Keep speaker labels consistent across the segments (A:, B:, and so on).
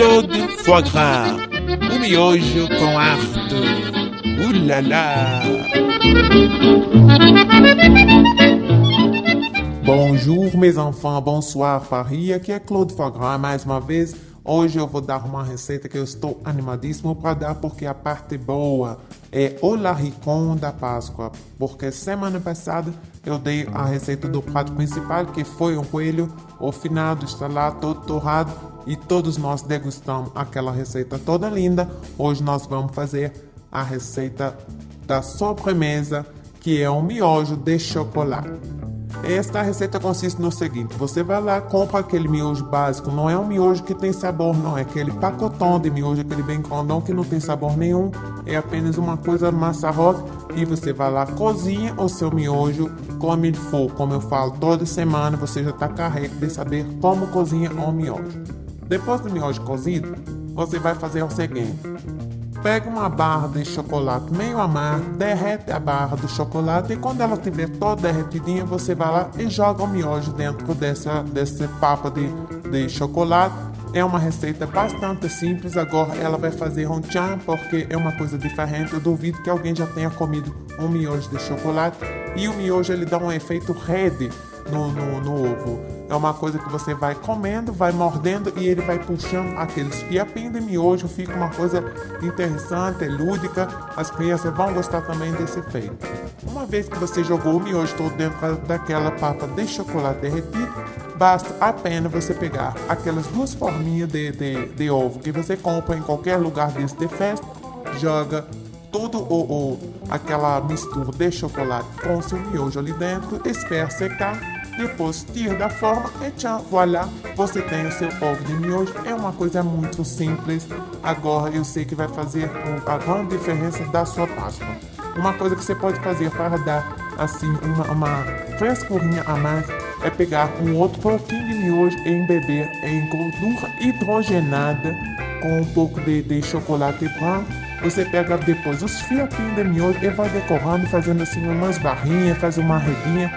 A: Claude Foie Gras, o miojo com. Uh lá lá. Bonjour mes enfants, bonsoir Paris, aqui é Claude Foie Gras mais uma vez. Hoje eu vou dar uma receita que eu estou animadíssimo para dar porque a parte boa é o laricon da Páscoa. Porque semana passada eu dei a receita do prato principal que foi um coelho, o finado está lá todo torrado e todos nós degustamos aquela receita toda linda. Hoje nós vamos fazer a receita da sobremesa que é um miojo de chocolate. Esta receita consiste no seguinte: você vai lá, compra aquele miojo básico, não é um miojo que tem sabor, não, é aquele pacotão de miojo, aquele bem grandão que não tem sabor nenhum, é apenas uma coisa massa rosa. E você vai lá, cozinha o seu miojo como ele for, como eu falo toda semana, você já está carregado de saber como cozinha um miojo. Depois do miojo cozido, você vai fazer o seguinte: Pega uma barra de chocolate meio amargo, derrete a barra do chocolate e quando ela estiver toda derretidinha, você vai lá e joga o miojo dentro dessa, desse papo de, de chocolate. É uma receita bastante simples, agora ela vai fazer tchan porque é uma coisa diferente. Eu duvido que alguém já tenha comido um miojo de chocolate e o miojo ele dá um efeito rede no, no, no ovo. É uma coisa que você vai comendo, vai mordendo e ele vai puxando aqueles fiapinhos de miojo. Fica uma coisa interessante, lúdica. As crianças vão gostar também desse efeito. Uma vez que você jogou o miojo todo dentro daquela papa de chocolate derretido, basta apenas você pegar aquelas duas forminhas de, de, de ovo que você compra em qualquer lugar desse de festa, joga todo o aquela mistura de chocolate com o seu miojo ali dentro, espera secar depois tira da forma e tchau, voilà, você tem o seu ovo de miojo. É uma coisa muito simples. Agora eu sei que vai fazer a grande diferença da sua Páscoa. Uma coisa que você pode fazer para dar assim uma, uma frescurinha a mais é pegar um outro pouquinho de miojo e embeber em gordura hidrogenada com um pouco de, de chocolate branco. Você pega depois os fiapinhos de miojo e vai decorando, fazendo assim umas barrinhas, faz uma redinha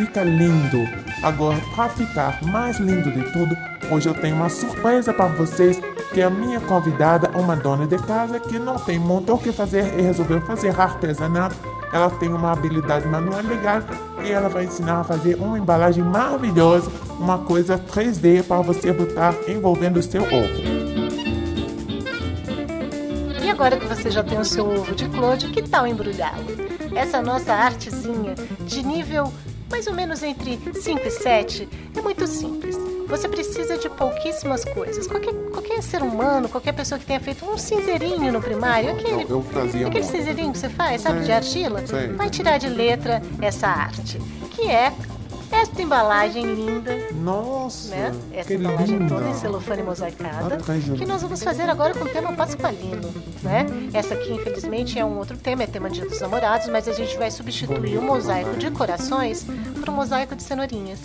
A: fica lindo. Agora, para ficar mais lindo de tudo, hoje eu tenho uma surpresa para vocês, que a minha convidada, uma dona de casa que não tem muito o que fazer e resolveu fazer artesanato. Ela tem uma habilidade manual legal e ela vai ensinar a fazer uma embalagem maravilhosa, uma coisa 3D para você botar envolvendo o seu ovo.
B: E agora que você já tem o seu ovo de Claude, que tal embrulhá-lo? Essa nossa artezinha de nível mais ou menos entre 5 e 7, é muito simples. Você precisa de pouquíssimas coisas. Qualquer, qualquer ser humano, qualquer pessoa que tenha feito um cinzeirinho no primário, aquele,
A: eu, eu
B: aquele cinzeirinho que você faz, sabe, de argila, vai tirar de letra essa arte, que é esta embalagem linda.
A: Nossa!
B: Né? Essa embalagem
A: linda.
B: toda em celofane mosaicada.
A: Ah,
B: que nós vamos fazer agora com o tema pasqualino. Né? Essa aqui, infelizmente, é um outro tema, é tema Dia dos Namorados, mas a gente vai substituir o mosaico de corações por um mosaico de cenourinhas.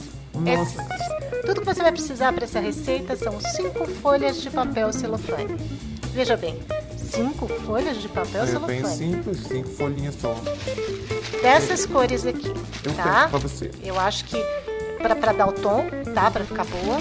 B: É
A: Nossa.
B: simples. Tudo que você vai precisar para essa receita são cinco folhas de papel celofane. Veja bem, cinco folhas de papel celofane.
A: bem simples, cinco folhinhas só.
B: Dessas cores aqui,
A: Eu
B: tá?
A: pra você.
B: Eu acho que pra, pra dar o tom, tá? Pra ficar boa,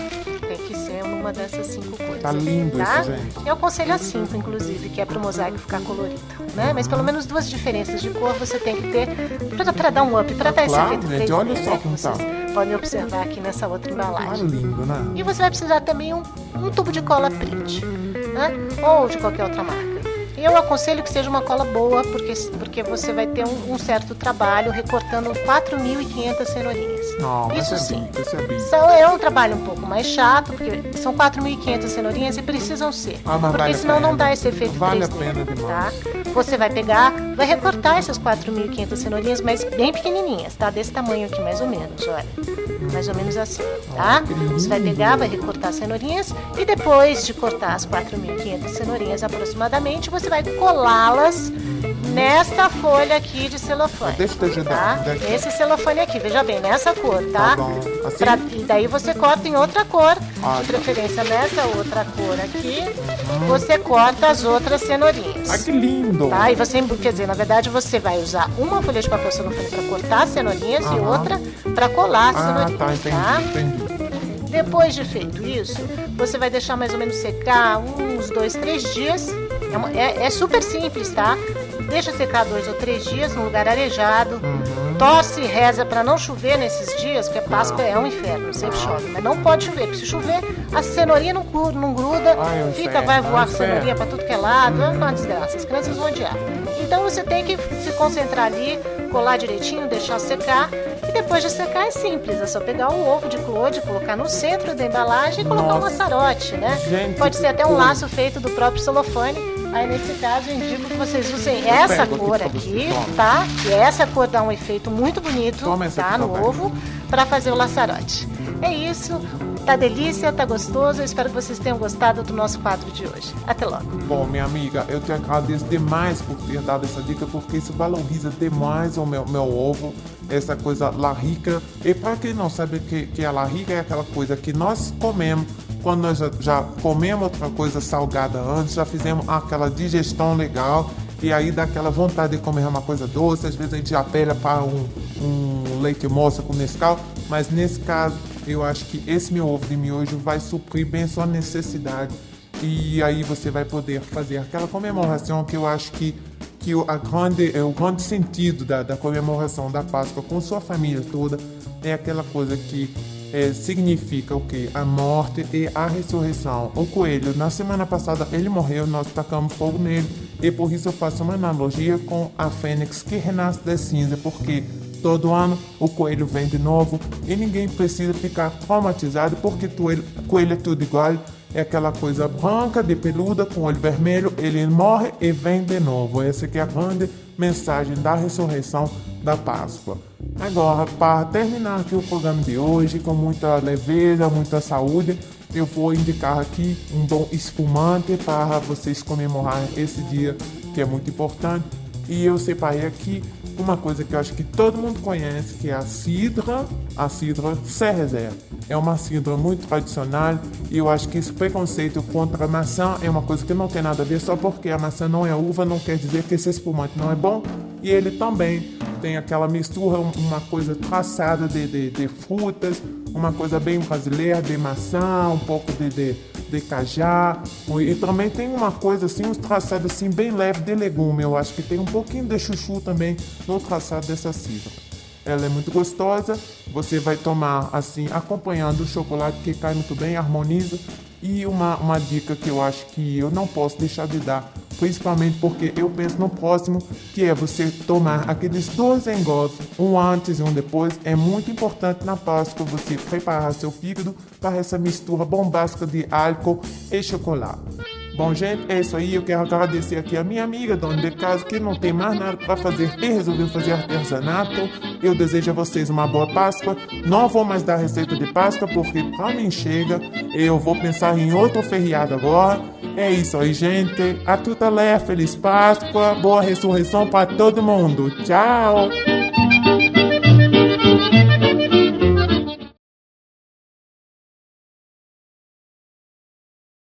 B: tem que ser uma dessas cinco cores.
A: Tá lindo
B: tá?
A: isso, gente.
B: Eu aconselho a cinco, inclusive, que é pro mosaico ficar colorido, né? Mas pelo menos duas diferenças de cor você tem que ter pra, pra dar um up, pra dar esse
A: Claro,
B: efeito
A: gente,
B: 3D,
A: olha só
B: né,
A: como tá.
B: vocês podem observar aqui nessa outra
A: Tá
B: embalagem.
A: lindo, né?
B: E você vai precisar também um, um tubo de cola print, né? Ou de qualquer outra marca. Eu aconselho que seja uma cola boa, porque, porque você vai ter um, um certo trabalho recortando 4.500 cenourinhas.
A: Não,
B: Isso
A: é
B: sim.
A: é.
B: São, é um trabalho um pouco mais chato, porque são 4.500 cenourinhas e precisam ser.
A: Ah,
B: porque
A: vale a
B: senão não dá esse efeito
A: Vale a
B: 3D,
A: pena demais.
B: Tá? Você vai pegar, vai recortar essas 4.500 cenourinhas, mas bem pequenininhas, tá? Desse tamanho aqui, mais ou menos, olha. Mais ou menos assim, tá? Você vai pegar, vai recortar as cenourinhas e depois de cortar as 4.500 cenourinhas aproximadamente, você vai colá-las nesta folha aqui de celofane.
A: Deixa eu te ajudar.
B: Tá? Esse celofane aqui, veja bem, nessa cor, tá?
A: Tá. Assim?
B: Pra- e daí você corta em outra cor,
A: Ah,
B: de
A: tá.
B: preferência nessa outra cor aqui, você corta as outras cenourinhas.
A: Ah, que lindo!
B: Tá? E você, quer dizer, na verdade você vai usar uma folha de papel celofane para cortar as cenourinhas e
A: Aham.
B: outra para colar as
A: Ah,
B: cenourinhas,
A: tá, entendi,
B: tá?
A: entendi.
B: Depois de feito isso, você vai deixar mais ou menos secar uns dois, três dias. É, uma, é, é super simples, tá? Deixa secar dois ou três dias num lugar arejado. Uhum. Torce e reza para não chover nesses dias, porque Páscoa é um inferno, sempre chove. Mas não pode chover, porque se chover, a cenourinha não, não gruda, Ai, fica, vai voar cenourinha para tudo que é lado, é uma desgraça. As crianças vão odiar. Então você tem que se concentrar ali, colar direitinho, deixar secar. E depois de secar é simples, é só pegar o ovo de clode, colocar no centro da embalagem e colocar Nossa. um laçarote, né? Gente, Pode ser até um laço feito do próprio celofane Aí nesse caso eu indico que vocês usem essa cor aqui, tá? E essa cor dá um efeito muito bonito, tá? No ovo, para fazer o laçarote. É isso. Tá delícia, tá gostoso. Eu espero que vocês tenham gostado do nosso quadro de hoje. Até logo.
A: Bom, minha amiga, eu te agradeço demais por ter dado essa dica, porque isso valoriza demais o meu, meu ovo, essa coisa larrica. E para quem não sabe que, que a larrica é aquela coisa que nós comemos quando nós já, já comemos outra coisa salgada antes, já fizemos aquela digestão legal e aí dá aquela vontade de comer uma coisa doce, às vezes a gente apela para um, um leite moça com Nescau, mas nesse caso eu acho que esse meu ovo de miojo vai suprir bem sua necessidade e aí você vai poder fazer aquela comemoração que eu acho que que a grande, é o grande sentido da, da comemoração da Páscoa com sua família toda é aquela coisa que é, significa o que? A morte e a ressurreição. O coelho, na semana passada, ele morreu, nós tacamos fogo nele, e por isso eu faço uma analogia com a fênix que renasce da cinza, porque todo ano o coelho vem de novo e ninguém precisa ficar traumatizado porque coelho, coelho é tudo igual. É aquela coisa branca de peluda com olho vermelho, ele morre e vem de novo. Essa que é a grande mensagem da ressurreição da Páscoa. Agora, para terminar aqui o programa de hoje com muita leveza, muita saúde, eu vou indicar aqui um bom espumante para vocês comemorarem esse dia que é muito importante. E eu separei aqui uma coisa que eu acho que todo mundo conhece, que é a cidra, a cidra Cerezer. É uma cidra muito tradicional e eu acho que esse preconceito contra a maçã é uma coisa que não tem nada a ver, só porque a maçã não é uva não quer dizer que esse espumante não é bom. E ele também tem aquela mistura, uma coisa traçada de, de, de frutas, uma coisa bem brasileira, de maçã, um pouco de, de, de cajá. E também tem uma coisa assim, um traçado assim bem leve de legume. Eu acho que tem um pouquinho de chuchu também no traçado dessa cidra. Ela é muito gostosa, você vai tomar assim, acompanhando o chocolate que cai muito bem, harmoniza. E uma, uma dica que eu acho que eu não posso deixar de dar principalmente porque eu penso no próximo, que é você tomar aqueles dois engolfes, um antes e um depois. É muito importante na Páscoa você preparar seu fígado para essa mistura bombástica de álcool e chocolate. Bom, gente, é isso aí. Eu quero agradecer aqui a minha amiga, dona de casa, que não tem mais nada para fazer e resolveu fazer artesanato. Eu desejo a vocês uma boa Páscoa. Não vou mais dar receita de Páscoa, porque para mim chega. Eu vou pensar em outro feriado agora. É isso aí, gente. A tuta lé, feliz Páscoa, boa ressurreição para todo mundo. Tchau!